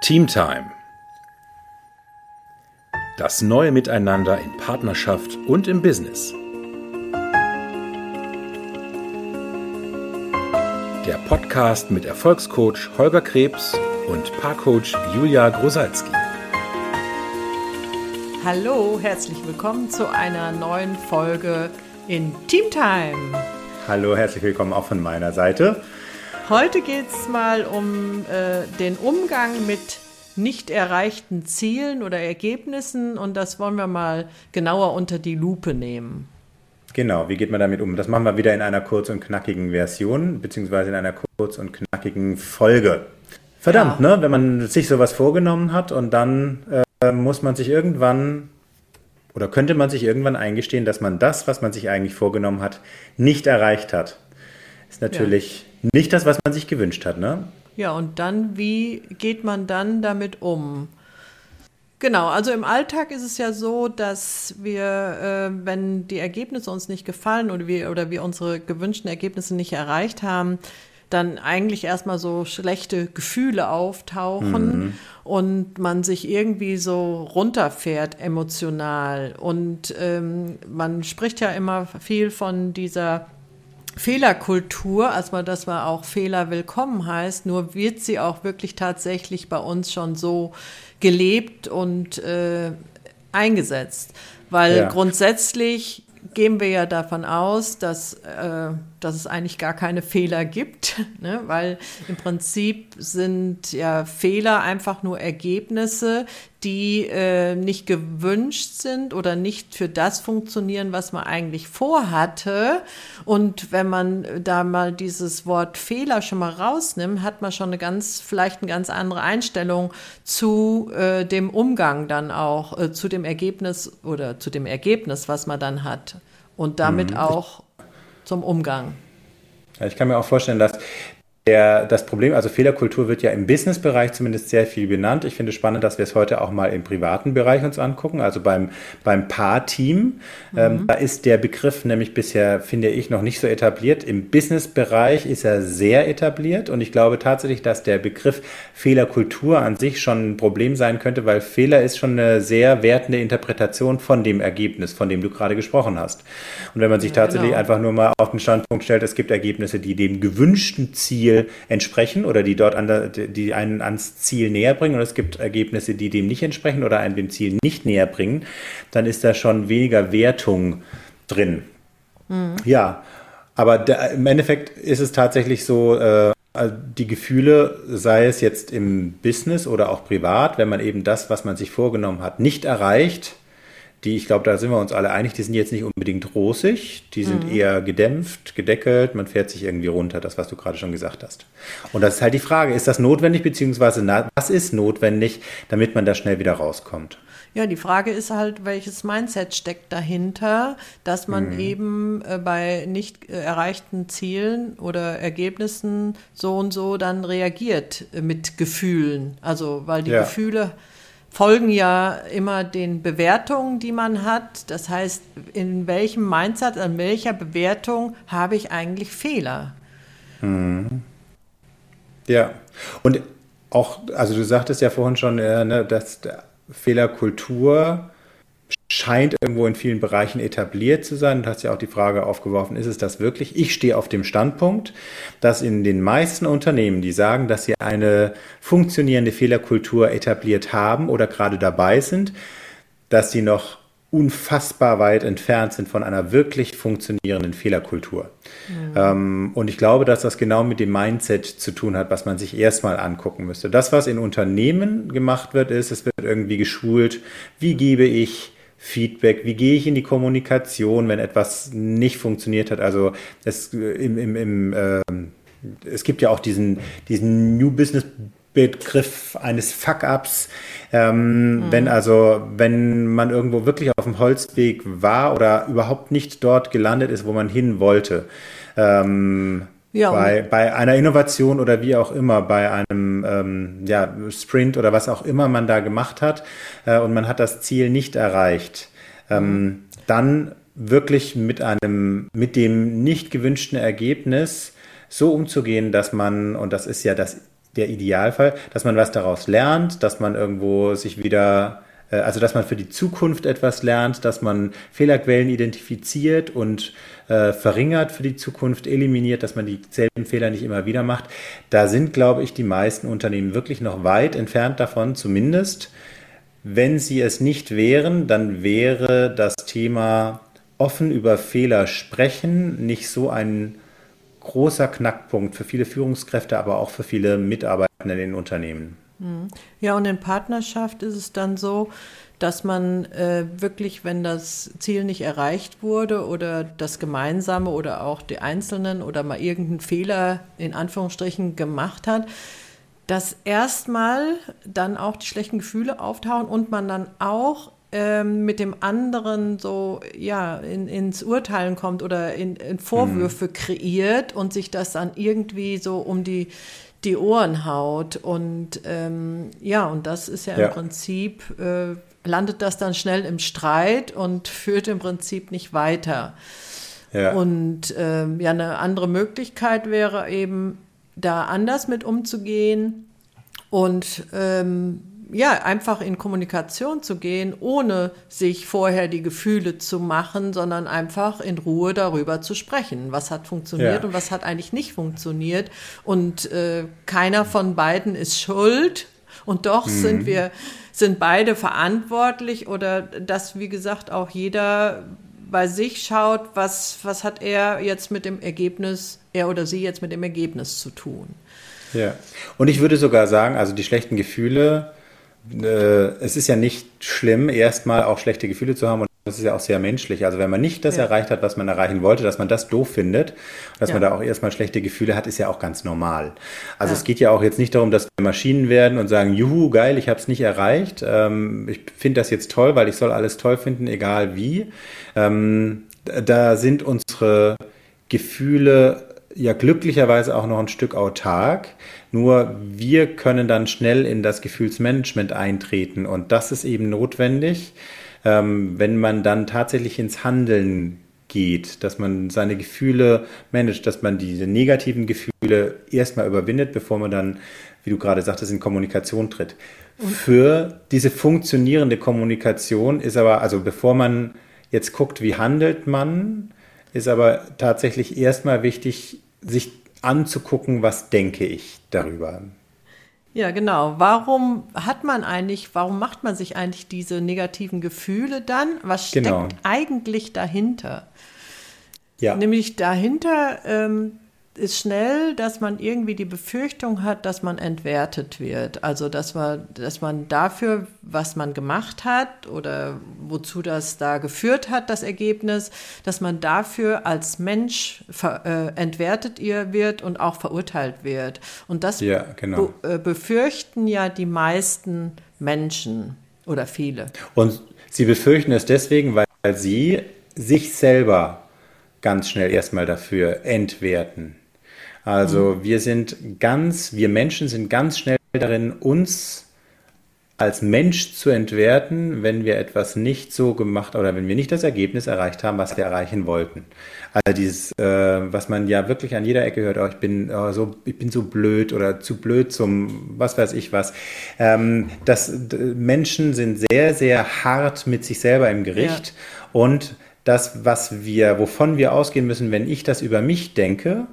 Teamtime. Das neue Miteinander in Partnerschaft und im Business. Der Podcast mit Erfolgscoach Holger Krebs und Paarcoach Julia Grosalski. Hallo, herzlich willkommen zu einer neuen Folge in Teamtime. Hallo, herzlich willkommen auch von meiner Seite. Heute geht es mal um äh, den Umgang mit nicht erreichten Zielen oder Ergebnissen und das wollen wir mal genauer unter die Lupe nehmen. Genau, wie geht man damit um? Das machen wir wieder in einer kurz und knackigen Version, beziehungsweise in einer kurz und knackigen Folge. Verdammt, ja. ne? Wenn man sich sowas vorgenommen hat und dann äh, muss man sich irgendwann oder könnte man sich irgendwann eingestehen, dass man das, was man sich eigentlich vorgenommen hat, nicht erreicht hat. Ist natürlich. Nicht das, was man sich gewünscht hat, ne? Ja, und dann, wie geht man dann damit um? Genau, also im Alltag ist es ja so, dass wir, äh, wenn die Ergebnisse uns nicht gefallen oder wir, oder wir unsere gewünschten Ergebnisse nicht erreicht haben, dann eigentlich erstmal so schlechte Gefühle auftauchen mhm. und man sich irgendwie so runterfährt emotional. Und ähm, man spricht ja immer viel von dieser Fehlerkultur, also dass man auch Fehler willkommen heißt, nur wird sie auch wirklich tatsächlich bei uns schon so gelebt und äh, eingesetzt. Weil ja. grundsätzlich gehen wir ja davon aus, dass, äh, dass es eigentlich gar keine Fehler gibt, ne? weil im Prinzip sind ja Fehler einfach nur Ergebnisse, die äh, nicht gewünscht sind oder nicht für das funktionieren, was man eigentlich vorhatte. Und wenn man da mal dieses Wort Fehler schon mal rausnimmt, hat man schon eine ganz, vielleicht eine ganz andere Einstellung zu äh, dem Umgang dann auch, äh, zu dem Ergebnis oder zu dem Ergebnis, was man dann hat. Und damit mhm. auch zum Umgang. Ich kann mir auch vorstellen, dass der, das Problem, also Fehlerkultur wird ja im Businessbereich zumindest sehr viel benannt. Ich finde es spannend, dass wir es heute auch mal im privaten Bereich uns angucken, also beim, beim Paar-Team. Mhm. Ähm, da ist der Begriff nämlich bisher, finde ich, noch nicht so etabliert. Im Businessbereich ist er sehr etabliert und ich glaube tatsächlich, dass der Begriff Fehlerkultur an sich schon ein Problem sein könnte, weil Fehler ist schon eine sehr wertende Interpretation von dem Ergebnis, von dem du gerade gesprochen hast. Und wenn man sich ja, tatsächlich genau. einfach nur mal auf den Standpunkt stellt, es gibt Ergebnisse, die dem gewünschten Ziel entsprechen oder die dort an die einen ans Ziel näher bringen und es gibt Ergebnisse, die dem nicht entsprechen oder einen dem Ziel nicht näher bringen, dann ist da schon weniger Wertung drin. Mhm. Ja, aber der, im Endeffekt ist es tatsächlich so, äh, die Gefühle, sei es jetzt im Business oder auch privat, wenn man eben das, was man sich vorgenommen hat, nicht erreicht, die, ich glaube, da sind wir uns alle einig, die sind jetzt nicht unbedingt rosig, die sind mhm. eher gedämpft, gedeckelt, man fährt sich irgendwie runter, das, was du gerade schon gesagt hast. Und das ist halt die Frage, ist das notwendig, beziehungsweise na, was ist notwendig, damit man da schnell wieder rauskommt? Ja, die Frage ist halt, welches Mindset steckt dahinter, dass man mhm. eben äh, bei nicht äh, erreichten Zielen oder Ergebnissen so und so dann reagiert äh, mit Gefühlen. Also, weil die ja. Gefühle folgen ja immer den Bewertungen, die man hat. Das heißt, in welchem Mindset, an welcher Bewertung habe ich eigentlich Fehler? Mhm. Ja, und auch, also du sagtest ja vorhin schon, äh, ne, dass Fehlerkultur scheint irgendwo in vielen Bereichen etabliert zu sein. Du hast ja auch die Frage aufgeworfen, ist es das wirklich? Ich stehe auf dem Standpunkt, dass in den meisten Unternehmen, die sagen, dass sie eine funktionierende Fehlerkultur etabliert haben oder gerade dabei sind, dass sie noch unfassbar weit entfernt sind von einer wirklich funktionierenden Fehlerkultur. Mhm. Ähm, und ich glaube, dass das genau mit dem Mindset zu tun hat, was man sich erstmal angucken müsste. Das, was in Unternehmen gemacht wird, ist, es wird irgendwie geschult, wie gebe ich Feedback, wie gehe ich in die Kommunikation, wenn etwas nicht funktioniert hat. Also es, im, im, im, äh, es gibt ja auch diesen, diesen New Business Begriff eines Fuck-ups. Ähm, mhm. Wenn also, wenn man irgendwo wirklich auf dem Holzweg war oder überhaupt nicht dort gelandet ist, wo man hin wollte. Ähm, ja, bei, bei einer Innovation oder wie auch immer, bei einem ähm, ja, Sprint oder was auch immer man da gemacht hat äh, und man hat das Ziel nicht erreicht, ähm, mhm. dann wirklich mit einem, mit dem nicht gewünschten Ergebnis so umzugehen, dass man, und das ist ja das der Idealfall, dass man was daraus lernt, dass man irgendwo sich wieder also dass man für die Zukunft etwas lernt, dass man Fehlerquellen identifiziert und äh, verringert für die Zukunft, eliminiert, dass man dieselben Fehler nicht immer wieder macht. Da sind, glaube ich, die meisten Unternehmen wirklich noch weit entfernt davon, zumindest. Wenn sie es nicht wären, dann wäre das Thema offen über Fehler sprechen nicht so ein großer Knackpunkt für viele Führungskräfte, aber auch für viele Mitarbeiter in den Unternehmen. Hm. Ja, und in Partnerschaft ist es dann so, dass man äh, wirklich, wenn das Ziel nicht erreicht wurde oder das Gemeinsame oder auch die Einzelnen oder mal irgendeinen Fehler in Anführungsstrichen gemacht hat, dass erstmal dann auch die schlechten Gefühle auftauchen und man dann auch ähm, mit dem anderen so ja in, ins Urteilen kommt oder in, in Vorwürfe mhm. kreiert und sich das dann irgendwie so um die die Ohren haut. Und ähm, ja, und das ist ja, ja. im Prinzip, äh, landet das dann schnell im Streit und führt im Prinzip nicht weiter. Ja. Und ähm, ja, eine andere Möglichkeit wäre eben, da anders mit umzugehen und ähm, ja, einfach in Kommunikation zu gehen, ohne sich vorher die Gefühle zu machen, sondern einfach in Ruhe darüber zu sprechen. Was hat funktioniert ja. und was hat eigentlich nicht funktioniert. Und äh, keiner von beiden ist schuld. Und doch mhm. sind wir, sind beide verantwortlich oder dass, wie gesagt, auch jeder bei sich schaut, was, was hat er jetzt mit dem Ergebnis, er oder sie jetzt mit dem Ergebnis zu tun. Ja, und ich würde sogar sagen, also die schlechten Gefühle, es ist ja nicht schlimm, erstmal auch schlechte Gefühle zu haben und das ist ja auch sehr menschlich. Also wenn man nicht das ja. erreicht hat, was man erreichen wollte, dass man das doof findet, dass ja. man da auch erstmal schlechte Gefühle hat, ist ja auch ganz normal. Also ja. es geht ja auch jetzt nicht darum, dass wir Maschinen werden und sagen, juhu, geil, ich habe es nicht erreicht. Ähm, ich finde das jetzt toll, weil ich soll alles toll finden, egal wie. Ähm, da sind unsere Gefühle ja glücklicherweise auch noch ein Stück autark. Nur wir können dann schnell in das Gefühlsmanagement eintreten und das ist eben notwendig, ähm, wenn man dann tatsächlich ins Handeln geht, dass man seine Gefühle managt, dass man diese negativen Gefühle erstmal überwindet, bevor man dann, wie du gerade sagtest, in Kommunikation tritt. Für diese funktionierende Kommunikation ist aber, also bevor man jetzt guckt, wie handelt man, ist aber tatsächlich erstmal wichtig, sich anzugucken, was denke ich darüber. Ja, genau. Warum hat man eigentlich, warum macht man sich eigentlich diese negativen Gefühle dann? Was steckt genau. eigentlich dahinter? Ja. Nämlich dahinter ähm, ist schnell, dass man irgendwie die Befürchtung hat, dass man entwertet wird. Also dass man, dass man dafür, was man gemacht hat oder wozu das da geführt hat, das Ergebnis, dass man dafür als Mensch äh, entwertet ihr wird und auch verurteilt wird. Und das ja, genau. be, äh, befürchten ja die meisten Menschen oder viele. Und sie befürchten es deswegen, weil sie sich selber ganz schnell erstmal dafür entwerten. Also mhm. wir sind ganz, wir Menschen sind ganz schnell darin, uns als Mensch zu entwerten, wenn wir etwas nicht so gemacht oder wenn wir nicht das Ergebnis erreicht haben, was wir erreichen wollten. Also dieses, äh, was man ja wirklich an jeder Ecke hört, oh, ich bin oh, so, ich bin so blöd oder zu blöd zum, was weiß ich was. Ähm, das, Menschen sind sehr, sehr hart mit sich selber im Gericht ja. und das, was wir, wovon wir ausgehen müssen, wenn ich das über mich denke,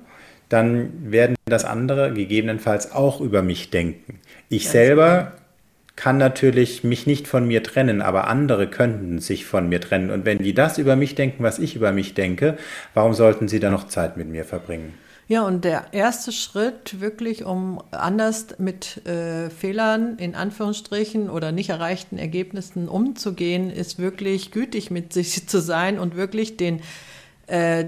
dann werden das andere gegebenenfalls auch über mich denken. Ich selber kann natürlich mich nicht von mir trennen, aber andere könnten sich von mir trennen. Und wenn die das über mich denken, was ich über mich denke, warum sollten sie dann noch Zeit mit mir verbringen? Ja, und der erste Schritt wirklich, um anders mit äh, Fehlern in Anführungsstrichen oder nicht erreichten Ergebnissen umzugehen, ist wirklich gütig mit sich zu sein und wirklich den, äh,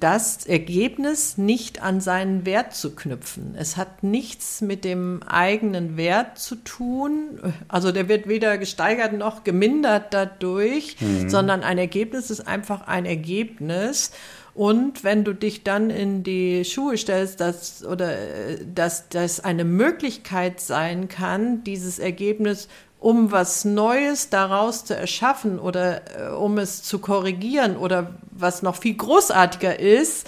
das Ergebnis nicht an seinen Wert zu knüpfen. Es hat nichts mit dem eigenen Wert zu tun. Also der wird weder gesteigert noch gemindert dadurch, mhm. sondern ein Ergebnis ist einfach ein Ergebnis. Und wenn du dich dann in die Schuhe stellst, dass, oder dass das eine Möglichkeit sein kann, dieses Ergebnis um was Neues daraus zu erschaffen oder äh, um es zu korrigieren oder was noch viel großartiger ist,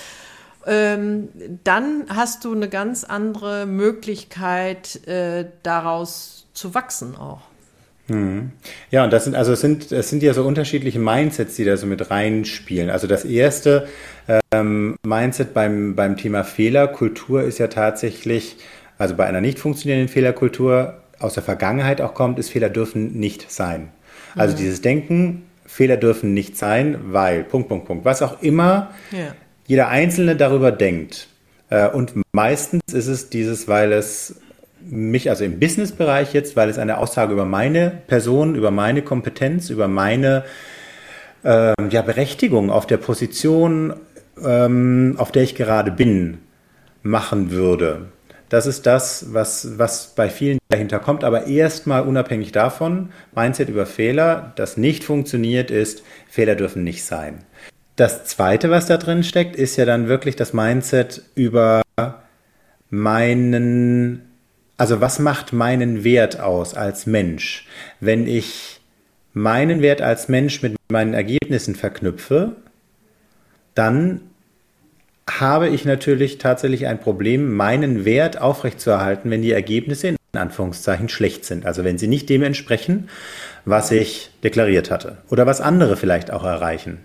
ähm, dann hast du eine ganz andere Möglichkeit, äh, daraus zu wachsen auch. Hm. Ja, und das sind also es sind es sind ja so unterschiedliche Mindsets, die da so mit reinspielen. Also das erste ähm, Mindset beim beim Thema Fehlerkultur ist ja tatsächlich, also bei einer nicht funktionierenden Fehlerkultur aus der Vergangenheit auch kommt, ist Fehler dürfen nicht sein. Also mhm. dieses Denken, Fehler dürfen nicht sein, weil Punkt Punkt Punkt, was auch immer ja. jeder Einzelne darüber denkt. Äh, und meistens ist es dieses, weil es mich, also im Businessbereich jetzt, weil es eine Aussage über meine Person, über meine Kompetenz, über meine äh, ja, Berechtigung auf der Position, ähm, auf der ich gerade bin, machen würde. Das ist das, was, was bei vielen dahinter kommt. Aber erstmal unabhängig davon, Mindset über Fehler, das nicht funktioniert ist, Fehler dürfen nicht sein. Das zweite, was da drin steckt, ist ja dann wirklich das Mindset über meinen also was macht meinen Wert aus als Mensch? Wenn ich meinen Wert als Mensch mit meinen Ergebnissen verknüpfe, dann habe ich natürlich tatsächlich ein Problem, meinen Wert aufrechtzuerhalten, wenn die Ergebnisse in Anführungszeichen schlecht sind. Also wenn sie nicht dem entsprechen, was ich deklariert hatte oder was andere vielleicht auch erreichen.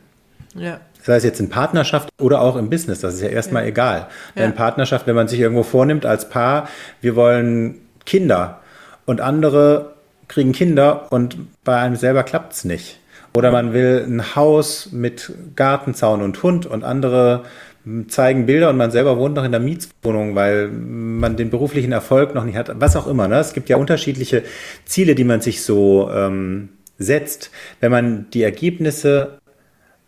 Ja. Sei es jetzt in Partnerschaft oder auch im Business, das ist ja erstmal ja. egal. Ja. In Partnerschaft, wenn man sich irgendwo vornimmt als Paar, wir wollen Kinder und andere kriegen Kinder und bei einem selber klappt es nicht. Oder man will ein Haus mit Gartenzaun und Hund und andere zeigen Bilder und man selber wohnt noch in der Mietswohnung, weil man den beruflichen Erfolg noch nicht hat. Was auch immer. Ne? Es gibt ja unterschiedliche Ziele, die man sich so ähm, setzt. Wenn man die Ergebnisse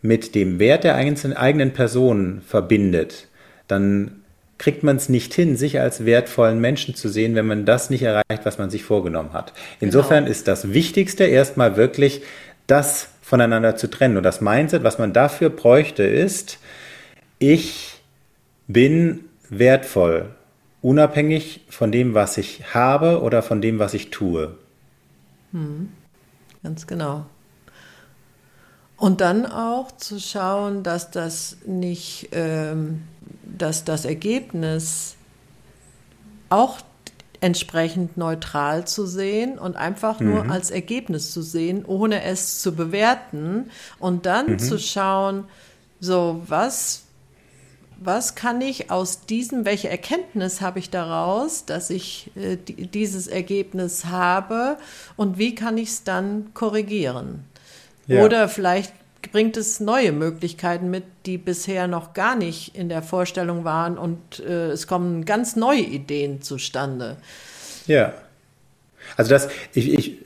mit dem Wert der eigenen Person verbindet, dann kriegt man es nicht hin, sich als wertvollen Menschen zu sehen, wenn man das nicht erreicht, was man sich vorgenommen hat. Insofern genau. ist das Wichtigste erstmal wirklich, das voneinander zu trennen. Und das Mindset, was man dafür bräuchte, ist, ich bin wertvoll, unabhängig von dem, was ich habe oder von dem, was ich tue. Hm. Ganz genau. Und dann auch zu schauen, dass das nicht, ähm, dass das Ergebnis auch entsprechend neutral zu sehen und einfach mhm. nur als Ergebnis zu sehen, ohne es zu bewerten und dann mhm. zu schauen, so was was kann ich aus diesem, welche Erkenntnis habe ich daraus, dass ich äh, dieses Ergebnis habe und wie kann ich es dann korrigieren? Ja. Oder vielleicht bringt es neue Möglichkeiten mit, die bisher noch gar nicht in der Vorstellung waren und äh, es kommen ganz neue Ideen zustande. Ja. Also das, ich, ich,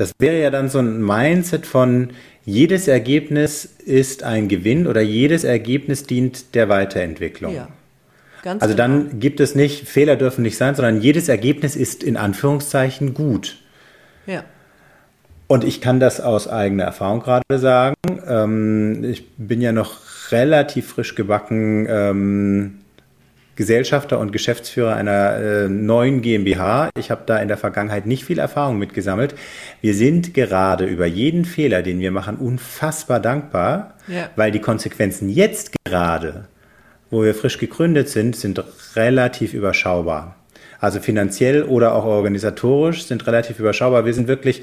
das wäre ja dann so ein Mindset von jedes Ergebnis ist ein Gewinn oder jedes Ergebnis dient der Weiterentwicklung. Ja. Ganz also genau. dann gibt es nicht, Fehler dürfen nicht sein, sondern jedes Ergebnis ist in Anführungszeichen gut. Ja. Und ich kann das aus eigener Erfahrung gerade sagen. Ähm, ich bin ja noch relativ frisch gebacken ähm, Gesellschafter und Geschäftsführer einer äh, neuen GmbH. Ich habe da in der Vergangenheit nicht viel Erfahrung mitgesammelt. Wir sind gerade über jeden Fehler, den wir machen, unfassbar dankbar, ja. weil die Konsequenzen jetzt gerade, wo wir frisch gegründet sind, sind relativ überschaubar. Also finanziell oder auch organisatorisch sind relativ überschaubar. Wir sind wirklich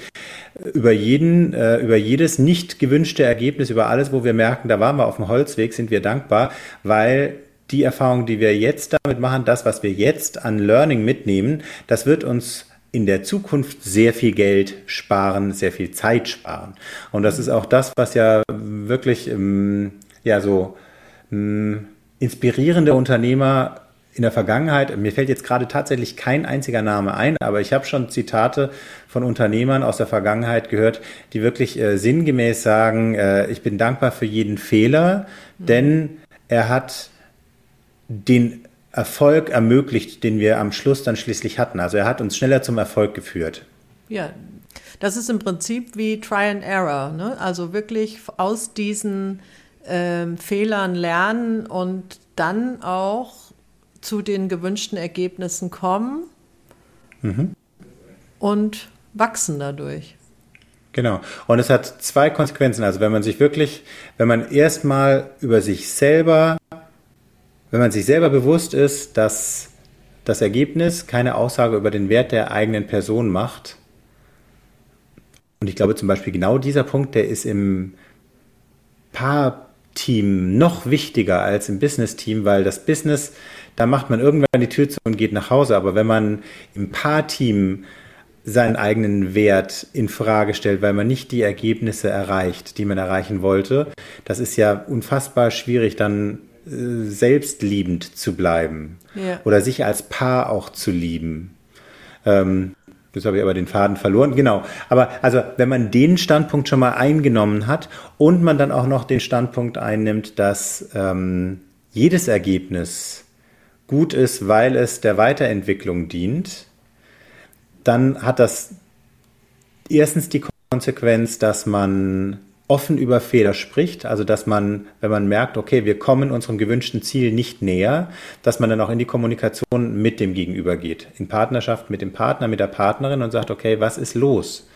über jeden, äh, über jedes nicht gewünschte Ergebnis, über alles, wo wir merken, da waren wir auf dem Holzweg, sind wir dankbar, weil die Erfahrung, die wir jetzt damit machen, das, was wir jetzt an Learning mitnehmen, das wird uns in der Zukunft sehr viel Geld sparen, sehr viel Zeit sparen. Und das ist auch das, was ja wirklich, ähm, ja, so ähm, inspirierende Unternehmer in der Vergangenheit, mir fällt jetzt gerade tatsächlich kein einziger Name ein, aber ich habe schon Zitate von Unternehmern aus der Vergangenheit gehört, die wirklich äh, sinngemäß sagen, äh, ich bin dankbar für jeden Fehler, denn er hat den Erfolg ermöglicht, den wir am Schluss dann schließlich hatten. Also er hat uns schneller zum Erfolg geführt. Ja, das ist im Prinzip wie Try and Error. Ne? Also wirklich aus diesen ähm, Fehlern lernen und dann auch zu den gewünschten Ergebnissen kommen mhm. und wachsen dadurch. Genau. Und es hat zwei Konsequenzen. Also wenn man sich wirklich, wenn man erstmal über sich selber wenn man sich selber bewusst ist, dass das Ergebnis keine Aussage über den Wert der eigenen Person macht. Und ich glaube zum Beispiel genau dieser Punkt, der ist im Paar-Team noch wichtiger als im Business-Team, weil das Business, da macht man irgendwann die Tür zu und geht nach Hause. Aber wenn man im Paar-Team seinen eigenen Wert in Frage stellt, weil man nicht die Ergebnisse erreicht, die man erreichen wollte, das ist ja unfassbar schwierig, dann selbstliebend zu bleiben ja. oder sich als Paar auch zu lieben. Ähm, das habe ich aber den Faden verloren. Genau. Aber also, wenn man den Standpunkt schon mal eingenommen hat und man dann auch noch den Standpunkt einnimmt, dass ähm, jedes Ergebnis gut ist, weil es der Weiterentwicklung dient, dann hat das erstens die Konsequenz, dass man offen über Fehler spricht, also dass man, wenn man merkt, okay, wir kommen unserem gewünschten Ziel nicht näher, dass man dann auch in die Kommunikation mit dem Gegenüber geht, in Partnerschaft mit dem Partner, mit der Partnerin und sagt, okay, was ist los?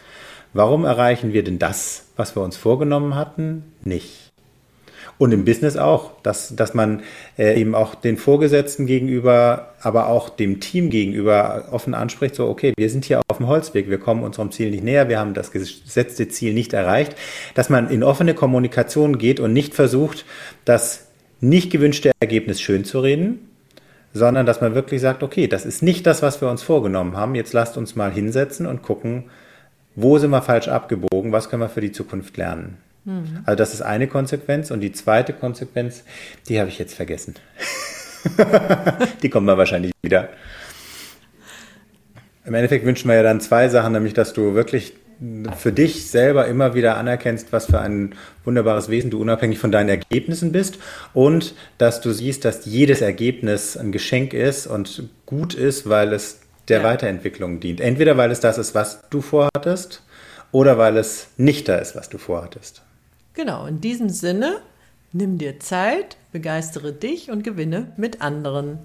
Warum erreichen wir denn das, was wir uns vorgenommen hatten, nicht? Und im Business auch, dass, dass man äh, eben auch den Vorgesetzten gegenüber, aber auch dem Team gegenüber offen anspricht, so, okay, wir sind hier auf dem Holzweg, wir kommen unserem Ziel nicht näher, wir haben das gesetzte Ziel nicht erreicht, dass man in offene Kommunikation geht und nicht versucht, das nicht gewünschte Ergebnis schön zu reden, sondern dass man wirklich sagt, okay, das ist nicht das, was wir uns vorgenommen haben, jetzt lasst uns mal hinsetzen und gucken, wo sind wir falsch abgebogen, was können wir für die Zukunft lernen. Mhm. Also das ist eine Konsequenz. Und die zweite Konsequenz, die habe ich jetzt vergessen. die kommen wir wahrscheinlich wieder. Im Endeffekt wünschen wir ja dann zwei Sachen, nämlich dass du wirklich für dich selber immer wieder anerkennst, was für ein wunderbares Wesen du unabhängig von deinen Ergebnissen bist und dass du siehst, dass jedes Ergebnis ein Geschenk ist und gut ist, weil es der ja. Weiterentwicklung dient. Entweder weil es das ist, was du vorhattest oder weil es nicht da ist, was du vorhattest. Genau, in diesem Sinne, nimm dir Zeit, begeistere dich und gewinne mit anderen.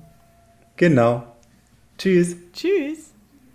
Genau. Tschüss. Tschüss.